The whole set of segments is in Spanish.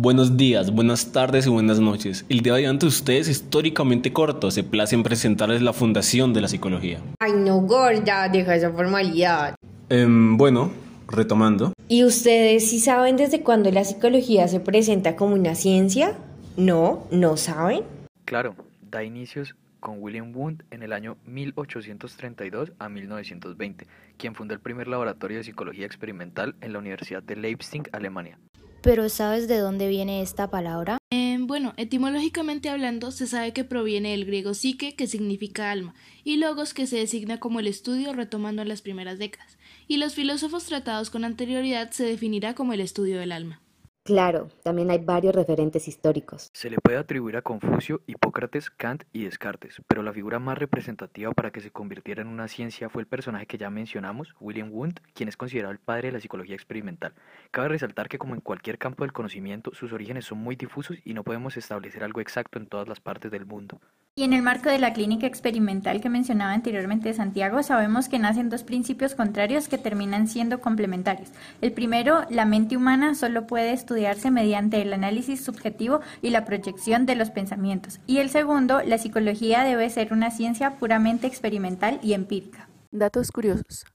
Buenos días, buenas tardes y buenas noches. El día de ante ustedes históricamente corto se place en presentarles la fundación de la psicología. Ay, no, gorda, deja esa formalidad. Em, bueno, retomando. ¿Y ustedes sí saben desde cuándo la psicología se presenta como una ciencia? No, no saben. Claro, da inicios con William Wundt en el año 1832 a 1920, quien fundó el primer laboratorio de psicología experimental en la Universidad de Leipzig, Alemania. ¿Pero sabes de dónde viene esta palabra? Eh, bueno, etimológicamente hablando, se sabe que proviene del griego psique, que significa alma, y logos, que se designa como el estudio retomando las primeras décadas, y los filósofos tratados con anterioridad se definirá como el estudio del alma. Claro, también hay varios referentes históricos. Se le puede atribuir a Confucio, Hipócrates, Kant y Descartes, pero la figura más representativa para que se convirtiera en una ciencia fue el personaje que ya mencionamos, William Wundt, quien es considerado el padre de la psicología experimental. Cabe resaltar que como en cualquier campo del conocimiento, sus orígenes son muy difusos y no podemos establecer algo exacto en todas las partes del mundo. Y en el marco de la clínica experimental que mencionaba anteriormente Santiago, sabemos que nacen dos principios contrarios que terminan siendo complementarios. El primero, la mente humana solo puede estudiarse mediante el análisis subjetivo y la proyección de los pensamientos. Y el segundo, la psicología debe ser una ciencia puramente experimental y empírica. Datos curiosos.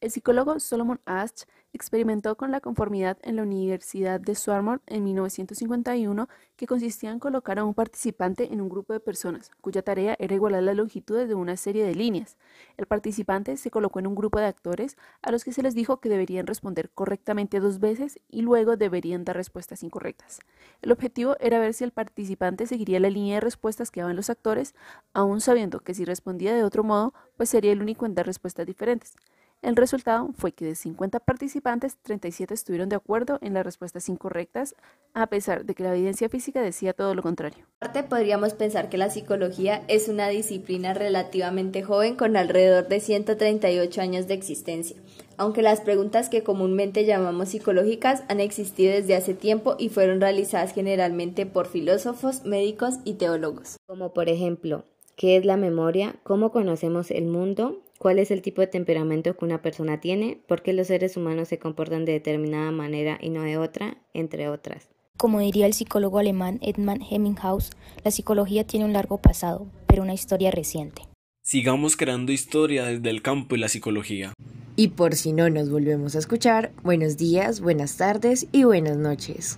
El psicólogo Solomon Asch experimentó con la conformidad en la Universidad de Swarthmore en 1951 que consistía en colocar a un participante en un grupo de personas cuya tarea era igualar las longitudes de una serie de líneas. El participante se colocó en un grupo de actores a los que se les dijo que deberían responder correctamente dos veces y luego deberían dar respuestas incorrectas. El objetivo era ver si el participante seguiría la línea de respuestas que daban los actores, aun sabiendo que si respondía de otro modo, pues sería el único en dar respuestas diferentes. El resultado fue que de 50 participantes, 37 estuvieron de acuerdo en las respuestas incorrectas, a pesar de que la evidencia física decía todo lo contrario. Aparte, podríamos pensar que la psicología es una disciplina relativamente joven con alrededor de 138 años de existencia, aunque las preguntas que comúnmente llamamos psicológicas han existido desde hace tiempo y fueron realizadas generalmente por filósofos, médicos y teólogos. Como por ejemplo, ¿qué es la memoria? ¿Cómo conocemos el mundo? Cuál es el tipo de temperamento que una persona tiene, por qué los seres humanos se comportan de determinada manera y no de otra, entre otras. Como diría el psicólogo alemán Edmund Hemminghaus, la psicología tiene un largo pasado, pero una historia reciente. Sigamos creando historia desde el campo y la psicología. Y por si no nos volvemos a escuchar, buenos días, buenas tardes y buenas noches.